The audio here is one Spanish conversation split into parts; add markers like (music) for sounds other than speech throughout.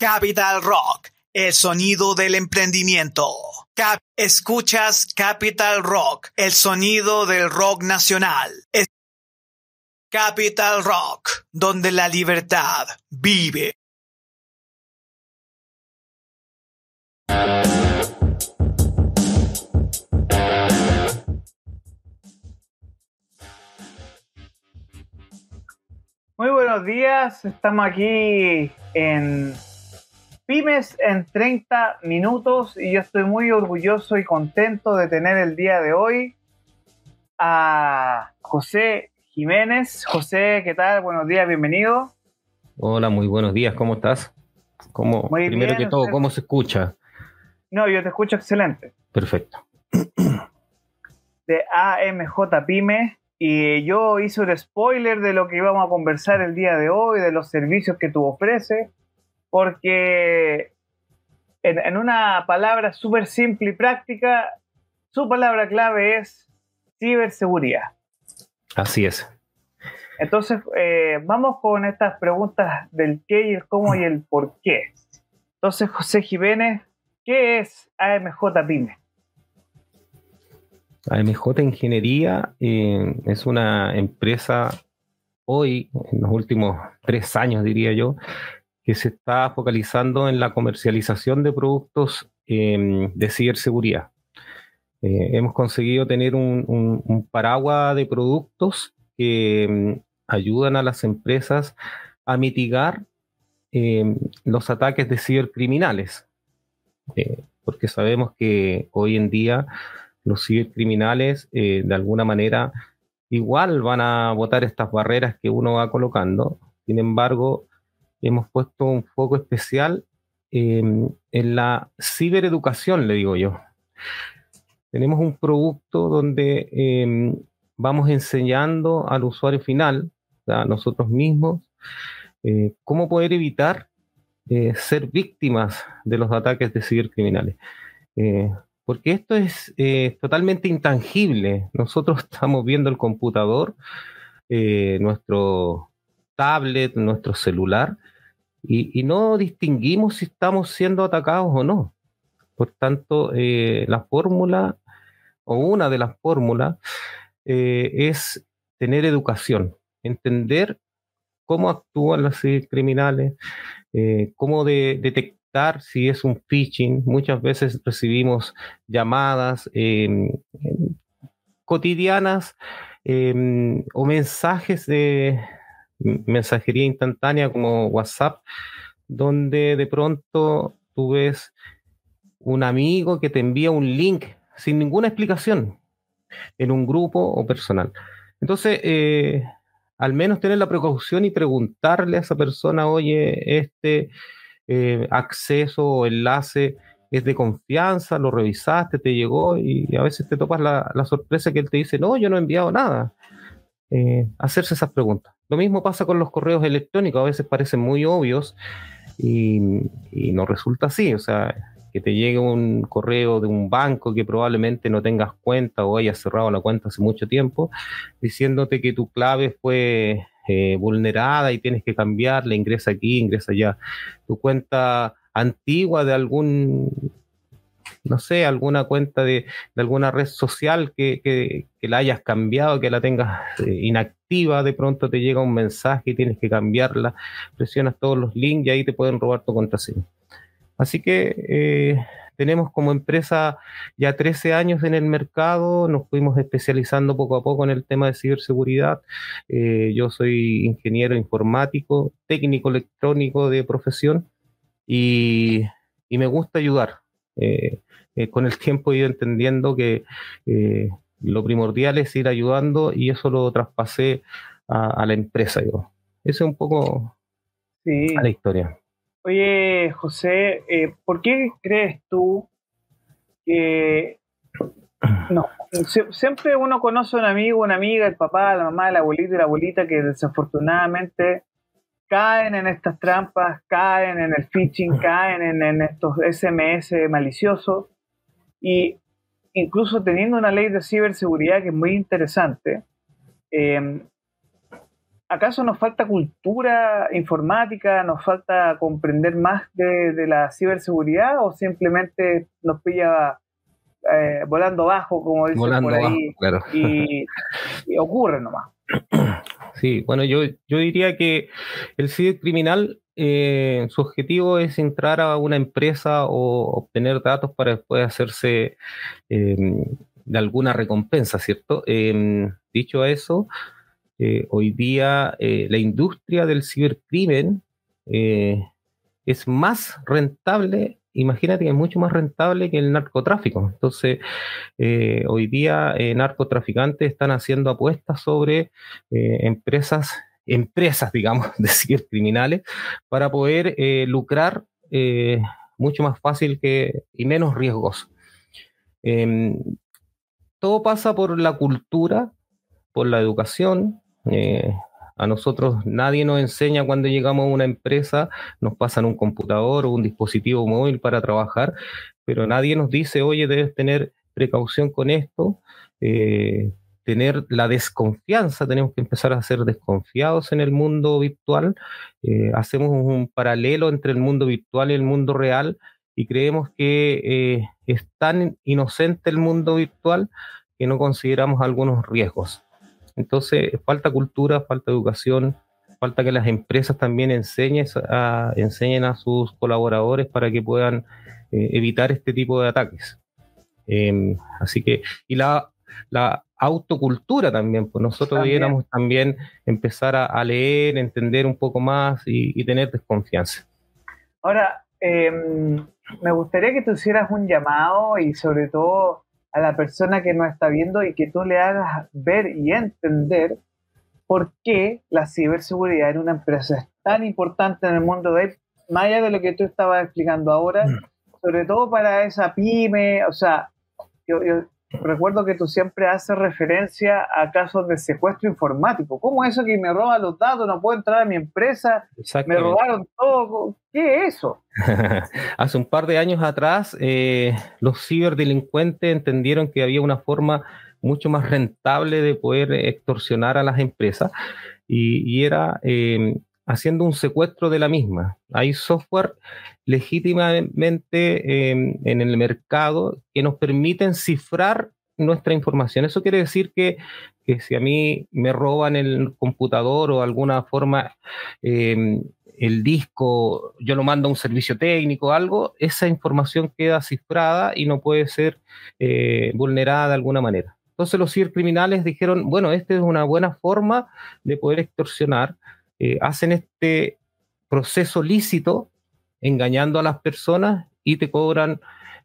Capital Rock, el sonido del emprendimiento. escuchas Capital Rock, el sonido del rock nacional. Capital Rock, donde la libertad vive. Muy buenos días, estamos aquí en Pymes en 30 minutos y yo estoy muy orgulloso y contento de tener el día de hoy a José Jiménez. José, ¿qué tal? Buenos días, bienvenido. Hola, muy buenos días, ¿cómo estás? ¿Cómo, primero que todo, ¿cómo se escucha? No, yo te escucho excelente. Perfecto. De AMJ Pyme, y yo hice un spoiler de lo que íbamos a conversar el día de hoy, de los servicios que tú ofreces, porque en, una palabra súper simple y práctica, su palabra clave es ciberseguridad. Así es. Entonces, eh, vamos con estas preguntas del qué y el cómo y el por qué. Entonces, José Jiménez, ¿qué es AMJ PYME? AMJ Ingeniería eh, es una empresa hoy, en los últimos tres años diría yo, que se está focalizando en la comercialización de productos em, de ciberseguridad. Eh, hemos conseguido tener un, paraguas de productos que em, ayudan a las empresas a mitigar em, los ataques de cibercriminales, eh, porque sabemos que hoy en día los cibercriminales eh, de alguna manera igual van a votar estas barreras que uno va colocando. Sin embargo, hemos puesto un foco especial em, en la cibereducación, le digo yo. Tenemos un producto donde em, vamos enseñando al usuario final, a nosotros mismos, eh, cómo poder evitar eh, ser víctimas de los ataques de cibercriminales porque esto es eh, totalmente intangible. Nosotros (laughs) estamos viendo el computador, eh, nuestro tablet, nuestro celular, y, no distinguimos si estamos siendo atacados o no. Por tanto, eh, la fórmula, o una de las fórmulas, es tener educación, entender cómo actúan los criminales, cómo detectar si es un phishing. Muchas veces recibimos llamadas em, em, cotidianas em, o mensajes de mensajería instantánea como WhatsApp, donde de pronto tú ves un amigo que te envía un link sin ninguna explicación en un grupo o personal. Entonces, eh, al menos tener la precaución y preguntarle a esa persona, oye, este eh, acceso o enlace es de confianza, lo revisaste, te llegó y a veces te topas la, sorpresa que él te dice, no, yo no he enviado nada. Eh, hacerse esas preguntas. Lo mismo pasa con los correos electrónicos, a veces parecen muy obvios y, no resulta así. O sea, que te llegue un correo de un banco que probablemente no tengas cuenta o hayas cerrado la cuenta hace mucho tiempo, diciéndote que tu clave fue eh, vulnerada y tienes que cambiarla, ingresa aquí, ingresa allá. Tu cuenta antigua de algún, no sé, alguna cuenta de, alguna red social que, la hayas cambiado, que la tengas eh, inactiva, de pronto te llega un mensaje y tienes que cambiarla, presionas todos los links y ahí te pueden robar tu contraseña. Así que eh, tenemos como empresa ya 13 años en el mercado, nos fuimos especializando poco a poco en el tema de ciberseguridad. Eh, yo soy ingeniero informático, técnico electrónico de profesión y, me gusta ayudar. Eh, eh, con el tiempo he ido entendiendo que lo primordial es ir ayudando y eso lo traspasé a, la empresa. Yo. Esa es un poco la historia. Oye, José, eh, ¿por qué crees tú que... (clears throat) No, siempre uno conoce a un amigo, una amiga, el papá, la mamá, el abuelito y la abuelita que desafortunadamente caen en estas trampas, caen en el phishing, (clears throat) caen en, estos SMS maliciosos y incluso teniendo una ley de ciberseguridad que es muy interesante, eh, ¿acaso nos falta cultura informática? ¿Nos falta comprender más de, la ciberseguridad o simplemente nos pilla eh, volando bajo, como dicen por ahí, y, ocurre nomás? Sí, bueno, yo, yo diría que el cibercriminal, eh, su objetivo es entrar a una empresa o obtener datos para después hacerse em, de alguna recompensa, ¿cierto? Em, dicho eso, eh, hoy día eh, la industria del cibercrimen eh, es más rentable, imagínate que es mucho más rentable que el narcotráfico. Entonces, hoy día narcotraficantes están haciendo apuestas sobre empresas, empresas, digamos, (laughs) de cibercriminales para poder lucrar mucho más fácil que, y menos riesgoso. Em, todo pasa por la cultura, por la educación, eh, a nosotros nadie nos enseña cuando llegamos a una empresa, nos pasan un computador o un dispositivo móvil para trabajar, pero nadie nos dice, oye, debes tener precaución con esto, eh, tener la desconfianza, tenemos que empezar a ser desconfiados en el mundo virtual, eh, hacemos un paralelo entre el mundo virtual y el mundo real y creemos que es tan inocente el mundo virtual que no consideramos algunos riesgos. Entonces, falta cultura, falta educación, falta que las empresas también enseñen a, enseñen a sus colaboradores para que puedan eh, evitar este tipo de ataques. Em, así que, y la, autocultura también, pues nosotros debiéramos también empezar a, leer, entender un poco más y, tener desconfianza. Ahora, em, me gustaría que tú hicieras un llamado y sobre todo a la persona que nos está viendo y que tú le hagas ver y entender por qué la ciberseguridad en una empresa es tan importante en el mundo de más allá de lo que tú estabas explicando ahora, mm. sobre todo para esa pyme, o sea, yo, recuerdo que tú siempre haces referencia a casos de secuestro informático. ¿Cómo es eso que me roban los datos? No puedo entrar a mi empresa. Me robaron todo. ¿Qué es eso? (laughs) Hace un par de años atrás, eh, los ciberdelincuentes entendieron que había una forma mucho más rentable de poder extorsionar a las empresas y, era eh, haciendo un secuestro de la misma. Hay software legítimamente em, en el mercado que nos permiten cifrar nuestra información. Eso quiere decir que, si a mí me roban el computador o alguna forma em, el disco, yo lo mando a un servicio técnico algo, esa información queda cifrada y no puede ser eh, vulnerada de alguna manera. Entonces los cibercriminales dijeron, bueno, esta es una buena forma de poder extorsionar eh, hacen este proceso lícito engañando a las personas y te cobran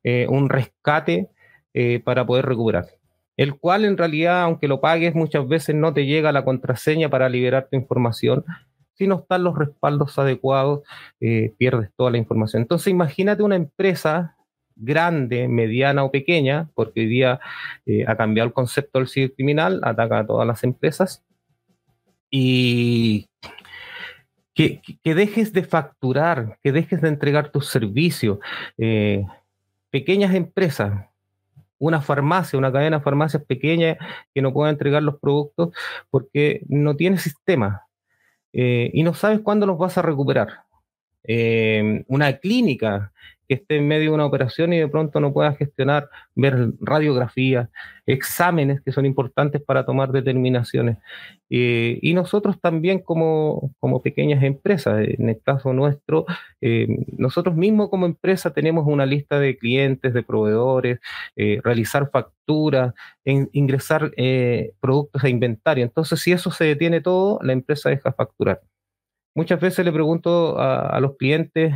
eh, un rescate eh, para poder recuperar. El cual en realidad, aunque lo pagues, muchas veces no te llega la contraseña para liberar tu información. Si no están los respaldos adecuados, pierdes toda la información. Entonces imagínate una empresa grande, mediana o pequeña, porque hoy día ha cambiado el concepto del cibercriminal, ataca a todas las empresas, y que, dejes de facturar, que dejes de entregar tus servicios. Eh, pequeñas empresas, una farmacia, una cadena de farmacias pequeña que no pueda entregar los productos porque no tiene sistema eh, y no sabes cuándo los vas a recuperar. Eh, una clínica que esté en medio de una operación y de pronto no pueda gestionar, ver radiografías, exámenes que son importantes para tomar determinaciones. Eh, y nosotros también como, como, pequeñas empresas, en el caso nuestro, eh, nosotros mismos como empresa tenemos una lista de clientes, de proveedores, eh, realizar facturas, ingresar productos a inventario. Entonces, si eso se detiene todo, la empresa deja facturar. Muchas veces le pregunto a, a los clientes,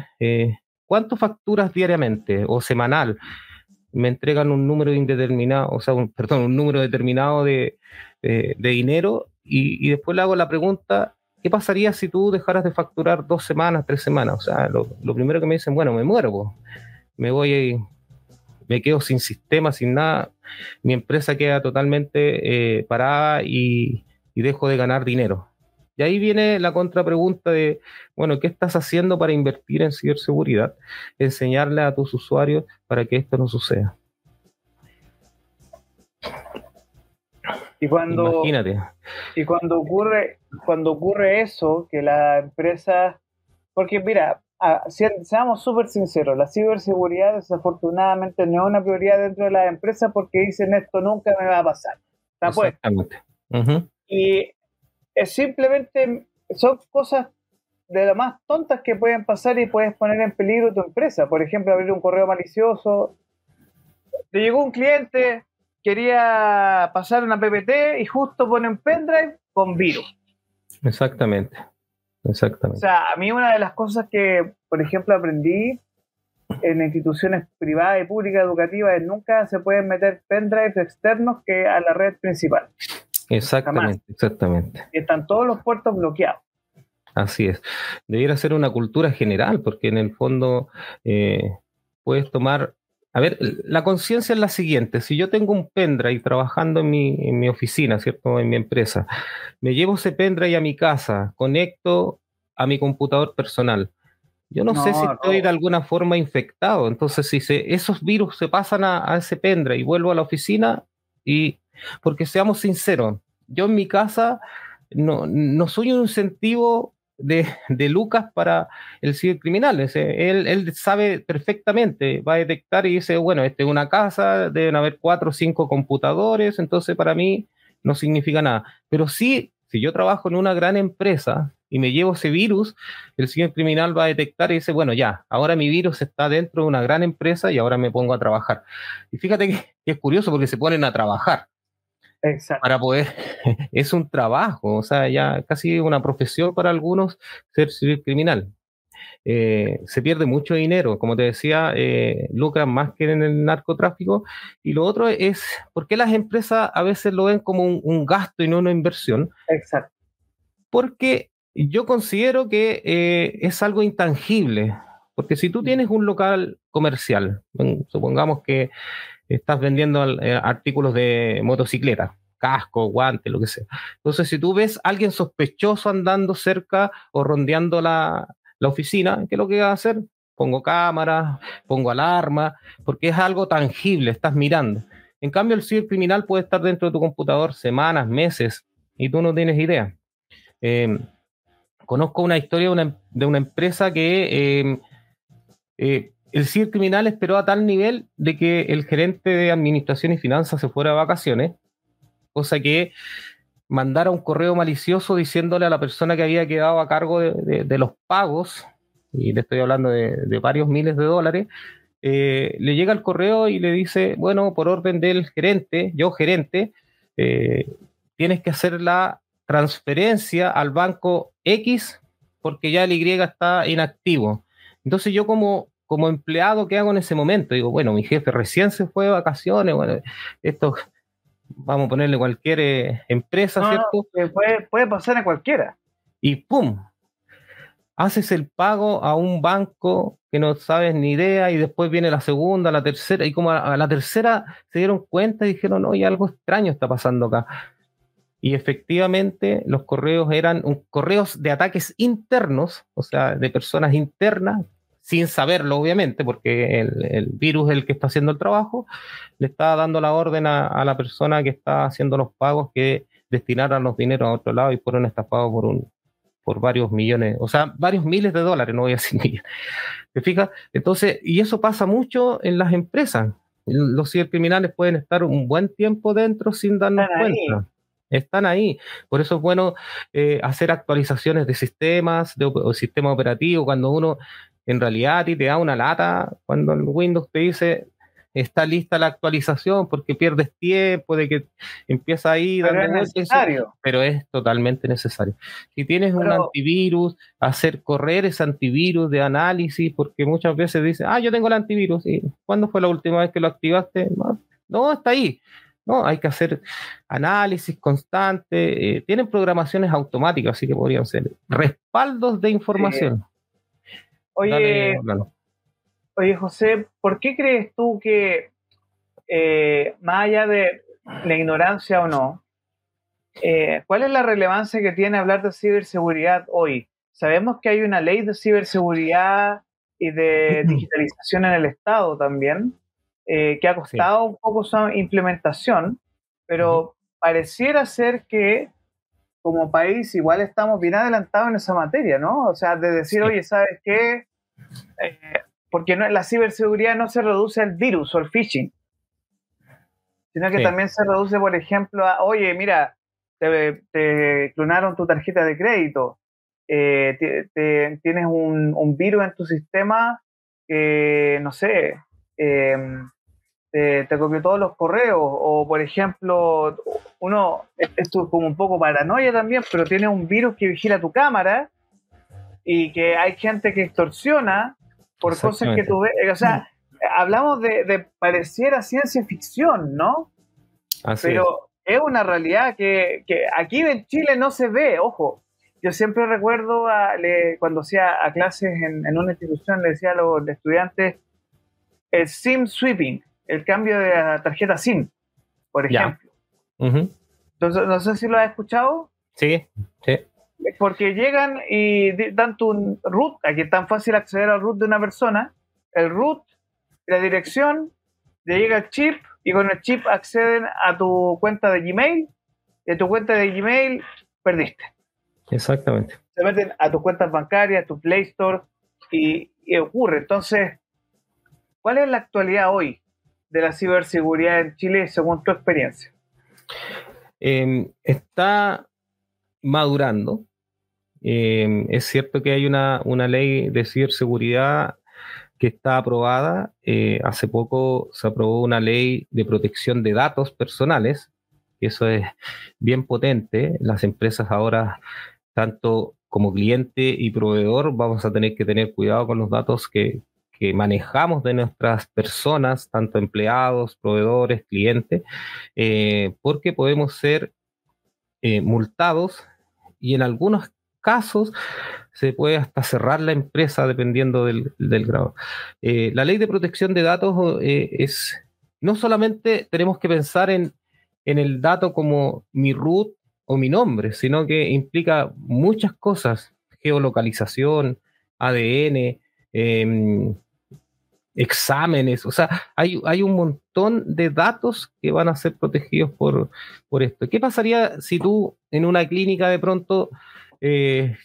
¿cuánto facturas diariamente o semanal? Me entregan un número indeterminado, o sea, un, (laughs) perdón, un número determinado de, dinero y, después le hago la pregunta, ¿qué pasaría si tú dejaras de facturar dos semanas, tres semanas? O sea, lo, primero que me dicen, bueno, me muero, me voy, me quedo sin sistema, sin nada, mi empresa queda totalmente eh, parada y dejo de ganar dinero. Y ahí viene la contrapregunta de, bueno, ¿qué estás haciendo para invertir en ciberseguridad? Enseñarle a tus usuarios para que esto no suceda. Y cuando... Imagínate. Y cuando ocurre, cuando ocurre eso, que la empresa, porque mira, seamos súper sinceros, la ciberseguridad desafortunadamente no es una prioridad dentro de las empresas porque dicen esto nunca me va a pasar. Exactamente. Y es simplemente, son cosas de las más tontas que pueden pasar y puedes poner en peligro tu empresa. Por ejemplo, abrir un correo malicioso. Te llegó un cliente, quería pasar una PPT y justo pone un pendrive con virus. Exactamente. Exactamente. O sea, a mí una de las cosas que, por ejemplo, aprendí en instituciones privadas y públicas educativas es nunca se pueden meter pendrives externos que a la red principal. Exactamente, exactamente. Están todos los puertos bloqueados. Así es. Debiera ser una cultura general, porque en el fondo eh, puedes tomar. A ver, la conciencia es la siguiente: si yo tengo un pendrive trabajando en mi, en mi oficina, ¿cierto? En mi empresa, me llevo ese pendrive a mi casa, conecto a mi computador personal. Yo no, sé si estoy de alguna forma infectado. Entonces, si se, esos virus se pasan a, a ese pendrive y vuelvo a la oficina, y porque seamos sinceros, yo en mi casa no, no soy un incentivo de, de, Lucas para el cibercriminal. Él, él sabe perfectamente, va a detectar y dice, bueno, esta es una casa, deben haber cuatro o cinco computadores, entonces para mí no significa nada. Pero sí, si yo trabajo en una gran empresa y me llevo ese virus, el cibercriminal va a detectar y dice, bueno, ya, ahora mi virus está dentro de una gran empresa y ahora me pongo a trabajar. Y fíjate que es curioso porque se ponen a trabajar. Exacto. Para poder, (laughs) es un trabajo, o sea, ya casi una profesión para algunos ser civil criminal. Eh, se pierde mucho dinero, como te decía, eh, lucran más que en el narcotráfico. Y lo otro es, ¿por qué las empresas a veces lo ven como un, gasto y no una inversión? Exacto. Porque yo considero que eh, es algo intangible. Porque si tú tienes un local comercial, supongamos que estás vendiendo eh, artículos de motocicleta, casco, guante, lo que sea. Entonces, si tú ves a alguien sospechoso andando cerca o rondeando la, oficina, ¿qué es lo que vas a hacer? Pongo cámara, pongo alarma, porque es algo tangible, estás mirando. En cambio, el cibercriminal puede estar dentro de tu computador semanas, meses, y tú no tienes idea. Em, conozco una historia de una, empresa que em, eh, el CIR criminal esperó a tal nivel de que el gerente de administración y finanzas se fuera de vacaciones, cosa que mandara un correo malicioso diciéndole a la persona que había quedado a cargo de, los pagos, y le estoy hablando de, varios miles de dólares, eh, le llega el correo y le dice, bueno, por orden del gerente, yo gerente, eh, tienes que hacer la transferencia al banco X porque ya el Y está inactivo. Entonces yo como como empleado, ¿qué hago en ese momento? Digo, bueno, mi jefe recién se fue de vacaciones, bueno, esto, vamos a ponerle cualquier eh, empresa, ¿cierto? puede, puede pasar a cualquiera. Y ¡pum! Haces el pago a un banco que no sabes ni idea y después viene la segunda, la tercera, y como a, la tercera se dieron cuenta y dijeron, oye, algo extraño está pasando acá. Y efectivamente los correos eran un, correos de ataques internos, o sea, de personas internas sin saberlo, obviamente, porque el, virus es el que está haciendo el trabajo, le está dando la orden a, la persona que está haciendo los pagos que destinaran los dineros a otro lado y fueron estafados por un por varios millones, o sea, varios miles de dólares, no voy a decir (laughs) millones. ¿Te fijas? Entonces, y eso pasa mucho en las empresas. Los cibercriminales pueden estar un buen tiempo dentro sin darnos cuenta. Están ahí. Por eso es bueno eh, hacer actualizaciones de sistemas, de, de sistema operativo, cuando uno en realidad a ti te da una lata cuando el Windows te dice está lista la actualización porque pierdes tiempo de que empieza ahí pero es necesario. Pero es totalmente necesario. Si tienes un antivirus hacer correr ese antivirus de análisis porque muchas veces dice ah yo tengo el antivirus y ¿cuándo fue la última vez que lo activaste? no, está ahí. No hay que hacer análisis constante eh, tienen programaciones automáticas así que podrían ser respaldos de información Oye, oye, José, ¿por qué crees tú que, eh, más allá de la ignorancia o no, eh, cuál es la relevancia que tiene hablar de ciberseguridad hoy? Sabemos que hay una ley de ciberseguridad y de (laughs) digitalización en el Estado también, eh, que ha costado un poco su implementación, pero pareciera ser que como país igual estamos bien adelantados en esa materia, ¿no? O sea, de decir, oye, ¿sabes qué? Eh, porque no, la ciberseguridad no se reduce al virus o al phishing, sino que también se reduce, por ejemplo, a, oye, mira, te, clonaron tu tarjeta de crédito, eh, tienes un, virus en tu sistema que, no sé, em, te, copió todos los correos, o por ejemplo, uno, esto es como un poco paranoia también, pero tiene un virus que vigila tu cámara y que hay gente que extorsiona por cosas que tú ves, o sea, hablamos de, pareciera ciencia ficción, ¿no? pero es. una realidad que, aquí en Chile no se ve, ojo. Yo siempre recuerdo cuando hacía a clases en, una institución, le decía a los estudiantes el SIM sweeping, el cambio de la tarjeta SIM, por ejemplo. Entonces, no sé si lo has escuchado. Sí, sí. Porque llegan y dan tu root, aquí es tan fácil acceder al root de una persona, el root, la dirección, le llega el chip y con el chip acceden a tu cuenta de Gmail y a tu cuenta de Gmail perdiste. Exactamente. Se meten a tus cuentas bancarias, a tu Play Store y, ocurre. Entonces, ¿cuál es la actualidad hoy de la ciberseguridad en Chile según tu experiencia? Em, está madurando. Em, es cierto que hay una, una, ley de ciberseguridad que está aprobada. Eh, hace poco se aprobó una ley de protección de datos personales, eso es bien potente. Las empresas ahora, tanto como cliente y proveedor, vamos a tener que tener cuidado con los datos que, manejamos de nuestras personas, tanto empleados, proveedores, clientes, eh, porque podemos ser eh, multados y en algunos casos se puede hasta cerrar la empresa dependiendo del, grado. Eh, la ley de protección de datos eh, es, no solamente tenemos que pensar en, el dato como mi root o mi nombre, sino que implica muchas cosas, geolocalización, ADN, em, exámenes, o sea, hay, hay, un montón de datos que van a ser protegidos por, por esto. ¿Qué pasaría si tú en una clínica de pronto eh,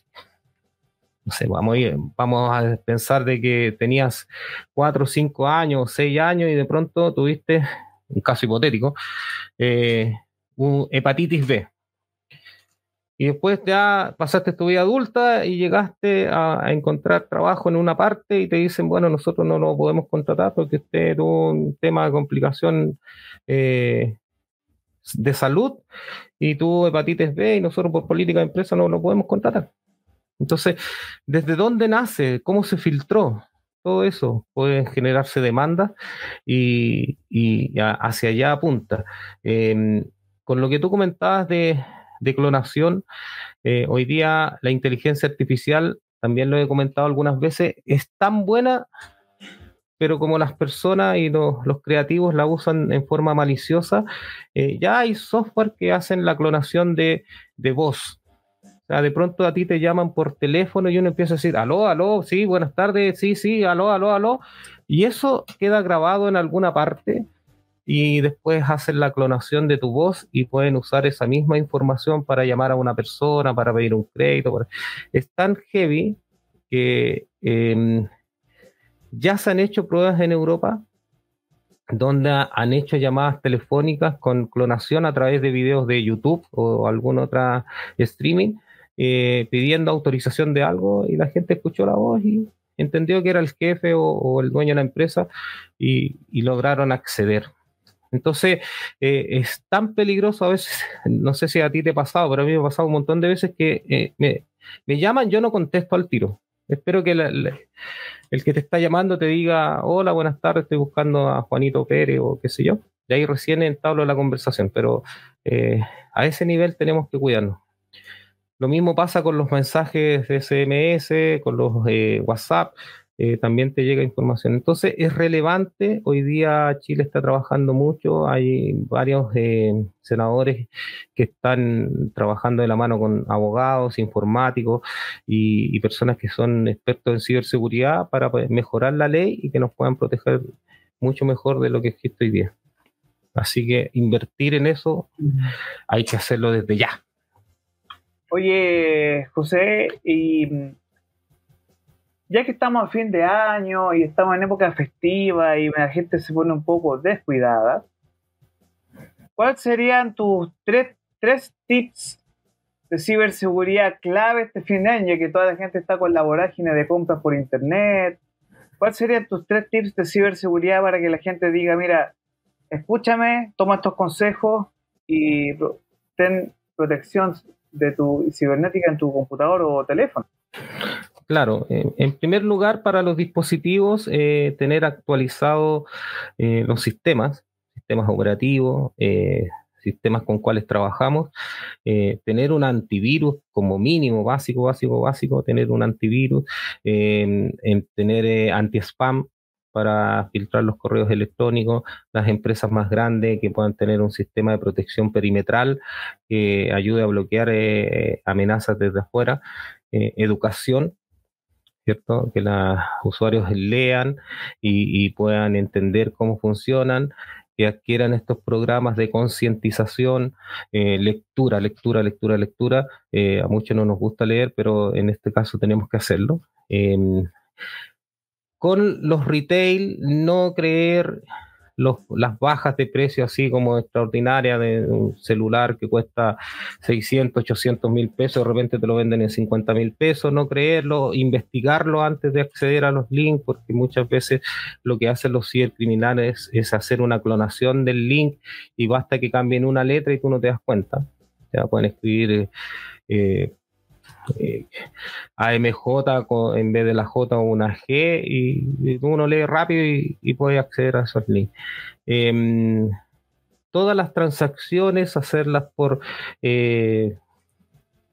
no sé, vamos a, vamos a pensar de que tenías cuatro, cinco años, seis años y de pronto tuviste, un caso hipotético, eh, un hepatitis B. Y después ya pasaste tu vida adulta y llegaste a, encontrar trabajo en una parte y te dicen, bueno, nosotros no lo podemos contratar porque usted tuvo un tema de complicación eh, de salud y tuvo hepatitis B y nosotros por política de empresa no lo podemos contratar. Entonces, ¿desde dónde nace? ¿Cómo se filtró? Todo eso puede generarse demandas y, hacia allá apunta. Em, con lo que tú comentabas de, clonación, eh, hoy día la inteligencia artificial, también lo he comentado algunas veces, es tan buena pero como las personas y los, creativos la usan en forma maliciosa, eh, ya hay software que hacen la clonación de, voz. O sea, de pronto a ti te llaman por teléfono y uno empieza a decir, aló, aló, sí, buenas tardes, sí, sí, aló, aló, aló. Y eso queda grabado en alguna parte y después hacen la clonación de tu voz y pueden usar esa misma información para llamar a una persona, para pedir un crédito. Es tan heavy que em, ya se han hecho pruebas en Europa donde han hecho llamadas telefónicas con clonación a través de videos de YouTube o algún otra streaming, eh, pidiendo autorización de algo y la gente escuchó la voz y entendió que era el jefe o, el dueño de la empresa y, lograron acceder. Entonces, eh, es tan peligroso a veces, (laughs) no sé si a ti te ha pasado, pero a mí me ha pasado un montón de veces que eh, me, llaman, yo no contesto al tiro. Espero que el que te está llamando te diga, hola, buenas tardes, estoy buscando a Juanito Pérez o qué sé yo. De ahí recién entablo la conversación, pero eh, a ese nivel tenemos que cuidarnos. Lo mismo pasa con los mensajes de SMS, con los WhatsApp. Eh, también te llega información. Entonces es relevante, hoy día Chile está trabajando mucho, hay varios eh, senadores que están trabajando de la mano con abogados, informáticos y, personas que son expertos en ciberseguridad para mejorar la ley y que nos puedan proteger mucho mejor de lo que existe hoy día. Así que invertir en eso hay que hacerlo desde ya. Oye, José, y ya que estamos a fin de año y estamos en época festiva y la gente se pone un poco descuidada, ¿cuáles serían tus tres, tres tips de ciberseguridad clave este fin de año, que toda la gente está con la vorágine de compras por internet? ¿Cuáles serían tus tres tips de ciberseguridad para que la gente diga, mira, escúchame, toma estos consejos y ten protección de tu cibernética en tu computador o teléfono? Claro, en primer lugar, para los dispositivos, eh, tener actualizados eh, los sistemas, sistemas operativos, eh, sistemas con cuales trabajamos, tener un antivirus como mínimo, básico, básico, básico, tener un antivirus, tener anti-spam para filtrar los correos electrónicos, las empresas más grandes que puedan tener un sistema de protección perimetral que ayude a bloquear amenazas desde afuera, educación, ¿cierto? Que los usuarios lean y, puedan entender cómo funcionan, que adquieran estos programas de concientización, eh, lectura, lectura, lectura, lectura. Eh, a muchos no nos gusta leer, pero en este caso tenemos que hacerlo. Em, con los retail, no creer las bajas de precio así como extraordinaria de un celular que cuesta 600, 800 mil pesos, de repente te lo venden en 50 mil pesos, no creerlo, investigarlo antes de acceder a los links, porque muchas veces lo que hacen los cibercriminales es hacer una clonación del link y basta que cambien una letra y tú no te das cuenta. Ya pueden escribir eh, eh, AMJ en vez de la J una G y, uno lee rápido y, puede acceder a esos links. Em, todas las transacciones, hacerlas por eh,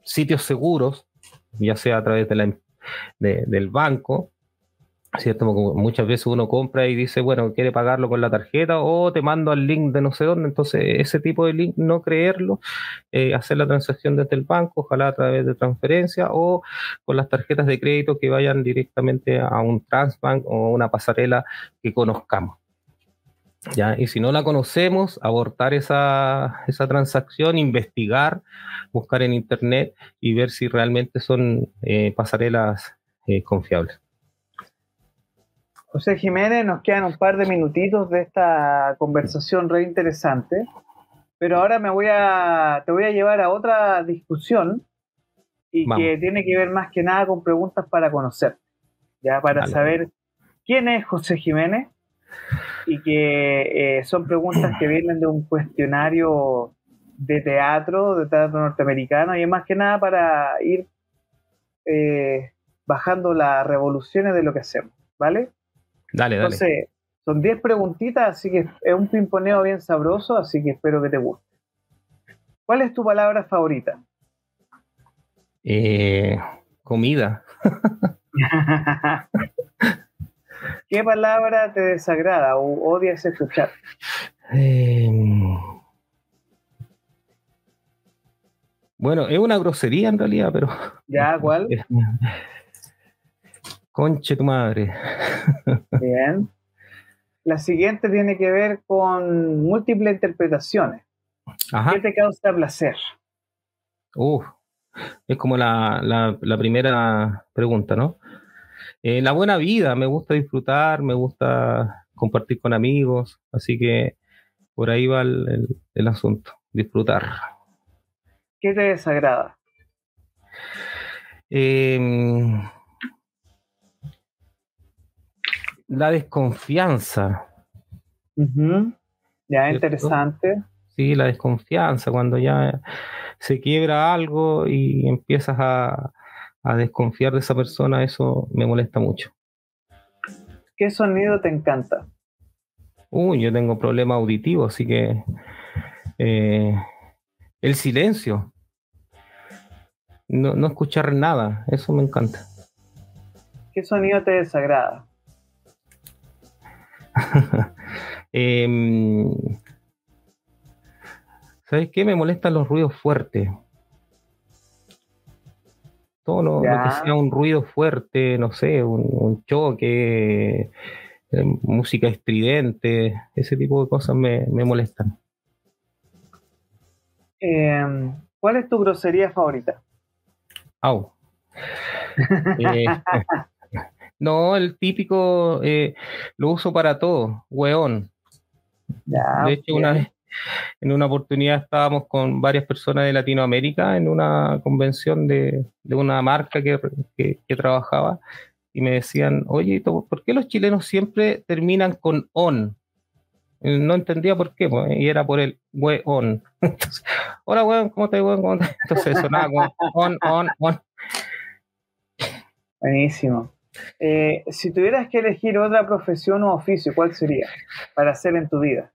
sitios seguros, ya sea a través del banco, ¿cierto? muchas veces uno compra y dice, bueno, quiere pagarlo con la tarjeta o te mando al link de no sé dónde. Entonces, ese tipo de link, no creerlo, eh, hacer la transacción desde el banco, ojalá a través de transferencia o con las tarjetas de crédito que vayan directamente a un Transbank o una pasarela que conozcamos. ¿Ya? Y si no la conocemos, abortar esa, esa transacción, investigar, buscar en internet y ver si realmente son eh, pasarelas eh, confiables. José Jiménez, nos quedan un par de minutitos de esta conversación re interesante, pero ahora me voy a, te voy a llevar a otra discusión y que tiene que ver más que nada con preguntas para conocer, ya para saber quién es José Jiménez y que eh, son preguntas que vienen de un cuestionario de teatro, de teatro norteamericano y es más que nada para ir eh, bajando las revoluciones de lo que hacemos, ¿vale? Dale, dale. Entonces, son 10 preguntitas, así que es un pimponeo bien sabroso, así que espero que te guste. ¿Cuál es tu palabra favorita? Eh, comida. (laughs) ¿Qué palabra te desagrada o odias escuchar? Em, bueno, es una grosería en realidad, pero. ¿Ya? ¿Cuál? (laughs) Conche tu madre. (laughs) Bien. La siguiente tiene que ver con múltiples interpretaciones. ¿Qué te causa placer? Uf, es como la, primera pregunta, ¿no? Eh, la buena vida, me gusta disfrutar, me gusta compartir con amigos, así que por ahí va el, el asunto, disfrutar. ¿Qué te desagrada? Eh, la desconfianza. Ya, interesante. Sí, la desconfianza, cuando ya se quiebra algo y empiezas a, desconfiar de esa persona, eso me molesta mucho. ¿Qué sonido te encanta? Uy, yo tengo problema auditivo, así que eh, el silencio. No, no escuchar nada, eso me encanta. ¿Qué sonido te desagrada? (laughs) Em, ¿Sabes qué? Me molestan los ruidos fuertes. Todo lo, que sea un ruido fuerte, no sé, un, choque, eh, música estridente, ese tipo de cosas me, molestan. Em, ¿Cuál es tu grosería favorita? Au. (laughs) Eh, no, el típico eh, lo uso para todo, weón. de hecho, una vez, en una oportunidad estábamos con varias personas de Latinoamérica en una convención de, una marca que, trabajaba y me decían, oye, ¿por qué los chilenos siempre terminan con on? No entendía por qué, pues, y era por el weón. (laughs) Hola, weón, ¿cómo estás, weón? Entonces sonaba como on, on, on. Buenísimo. Eh, si tuvieras que elegir otra profesión o oficio, ¿cuál sería para hacer en tu vida?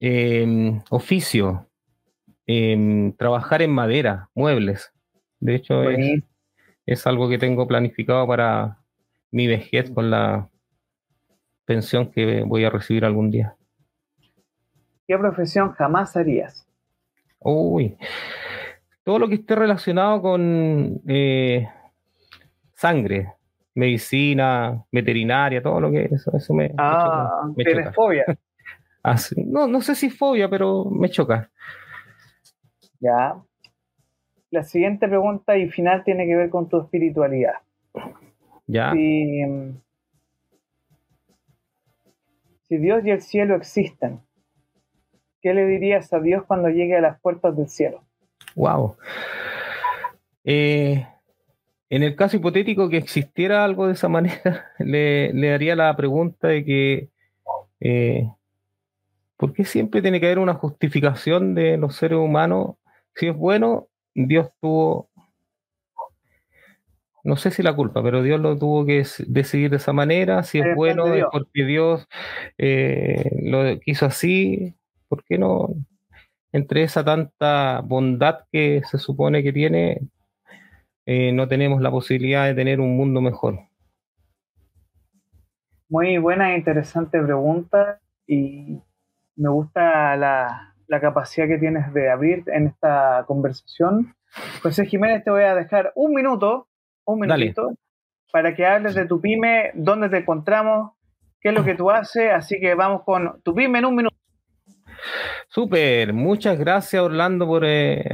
Em, oficio, em, trabajar en madera, muebles. De hecho, es, algo que tengo planificado para mi vejez con la pensión que voy a recibir algún día. ¿Qué profesión jamás harías? Uy, todo lo que esté relacionado con eh, sangre, medicina, veterinaria, todo lo que eso, eso me, ah, me, ¿tienes fobia? (laughs) no, no sé si fobia, pero me choca. Ya. La siguiente pregunta y final tiene que ver con tu espiritualidad. Ya. Si, si Dios y el cielo existen, ¿qué le dirías a Dios cuando llegue a las puertas del cielo? Wow. Eh, en el caso hipotético que existiera algo de esa manera, (laughs) le, le daría la pregunta de que eh, ¿por qué siempre tiene que haber una justificación de los seres humanos? Si es bueno, Dios tuvo, no sé si la culpa, pero Dios lo tuvo que decidir de esa manera. Si es bueno, es porque Dios eh, lo quiso así. ¿Por qué no? Entre esa tanta bondad que se supone que tiene, eh, no tenemos la posibilidad de tener un mundo mejor? Muy buena e interesante pregunta y me gusta la, capacidad que tienes de abrir en esta conversación. José Jiménez, te voy a dejar un minuto, un minutito, para que hables de tu pyme, dónde te encontramos, qué es lo que tú haces, así que vamos con tu pyme en un minuto. Súper, muchas gracias Orlando por, eh,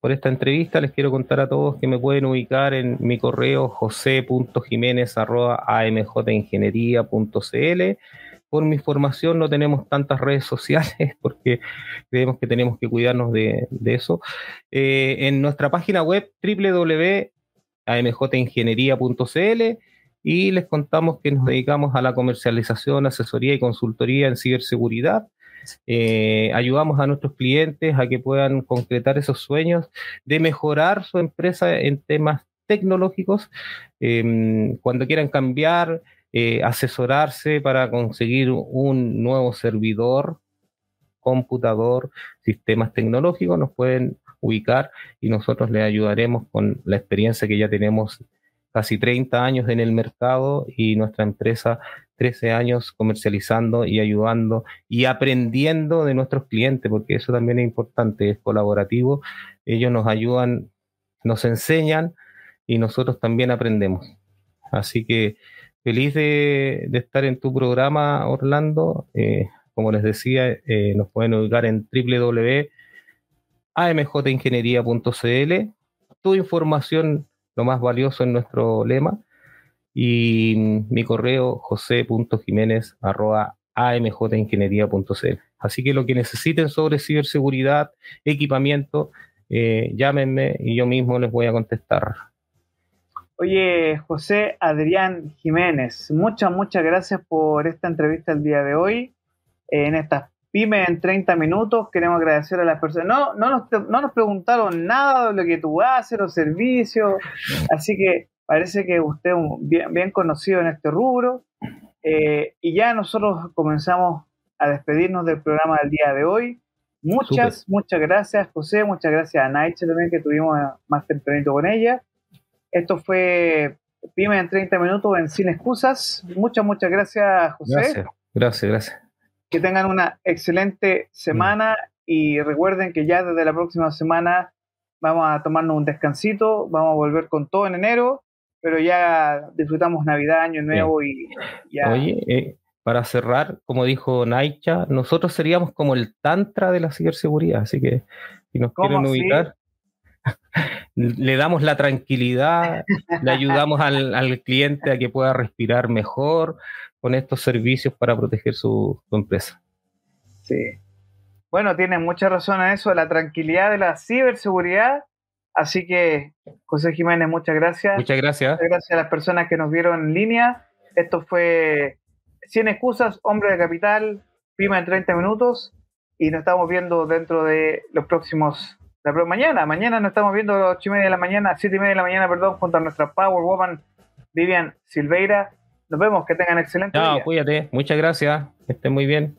por esta entrevista. Les quiero contar a todos que me pueden ubicar en mi correo jose.jiménez.amjingeniería.cl. Por mi formación no tenemos tantas redes sociales (laughs) porque creemos que tenemos que cuidarnos de, eso. Eh, en nuestra página web www.amjingeniería.cl y les contamos que nos dedicamos a la comercialización, asesoría y consultoría en ciberseguridad eh, ayudamos a nuestros clientes a que puedan concretar esos sueños de mejorar su empresa en temas tecnológicos em, cuando quieran cambiar, eh, asesorarse para conseguir un nuevo servidor, computador, sistemas tecnológicos, nos pueden ubicar y nosotros les ayudaremos con la experiencia que ya tenemos casi 30 años en el mercado y nuestra empresa 13 años comercializando y ayudando y aprendiendo de nuestros clientes, porque eso también es importante, es colaborativo. Ellos nos ayudan, nos enseñan y nosotros también aprendemos. Así que feliz de, estar en tu programa, Orlando. Eh, como les decía, eh, nos pueden ubicar en www.amjingeniería.cl. Tu información, lo más valioso en nuestro lema y mi correo jose.jiménez.amjingeniería.cl. Así que lo que necesiten sobre ciberseguridad, equipamiento, eh, llámenme y yo mismo les voy a contestar. Oye, José Adrián Jiménez, muchas, muchas gracias por esta entrevista el día de hoy. En estas pymes en 30 minutos, queremos agradecer a las personas. No, no, nos, no nos preguntaron nada de lo que tú haces, los servicios, así que Parece que usted es bien, bien conocido en este rubro. Eh, y ya nosotros comenzamos a despedirnos del programa del día de hoy. Muchas, muchas gracias, José. Muchas gracias a Naiche también, que tuvimos más tempranito con ella. Esto fue Pyme en 30 minutos en Sin Excusas. Muchas, muchas gracias, José. Gracias, gracias, gracias. Que tengan una excelente semana y recuerden que ya desde la próxima semana vamos a tomarnos un descansito, vamos a volver con todo en enero pero ya disfrutamos Navidad, Año Nuevo y ya. Oye, eh, para cerrar, como dijo Naicha, nosotros seríamos como el tantra de la ciberseguridad, así que si nos quieren ubicar, (laughs) le damos la tranquilidad, le ayudamos al, cliente a que pueda respirar mejor con estos servicios para proteger su, empresa. Sí. Bueno, tiene mucha razón en eso, la tranquilidad de la ciberseguridad. Así que, José Jiménez, muchas gracias. Muchas gracias. Muchas gracias a las personas que nos vieron en línea. Esto fue 100 excusas, hombre de capital, Pima en 30 minutos. Y nos estamos viendo dentro de los próximos la mañana, mañana nos estamos viendo a las 8 y media de la mañana, 7 y media de la mañana, perdón, junto a nuestra Power Woman Vivian Silveira. Nos vemos, que tengan excelente Chao, cuídate, muchas gracias, que estén muy bien.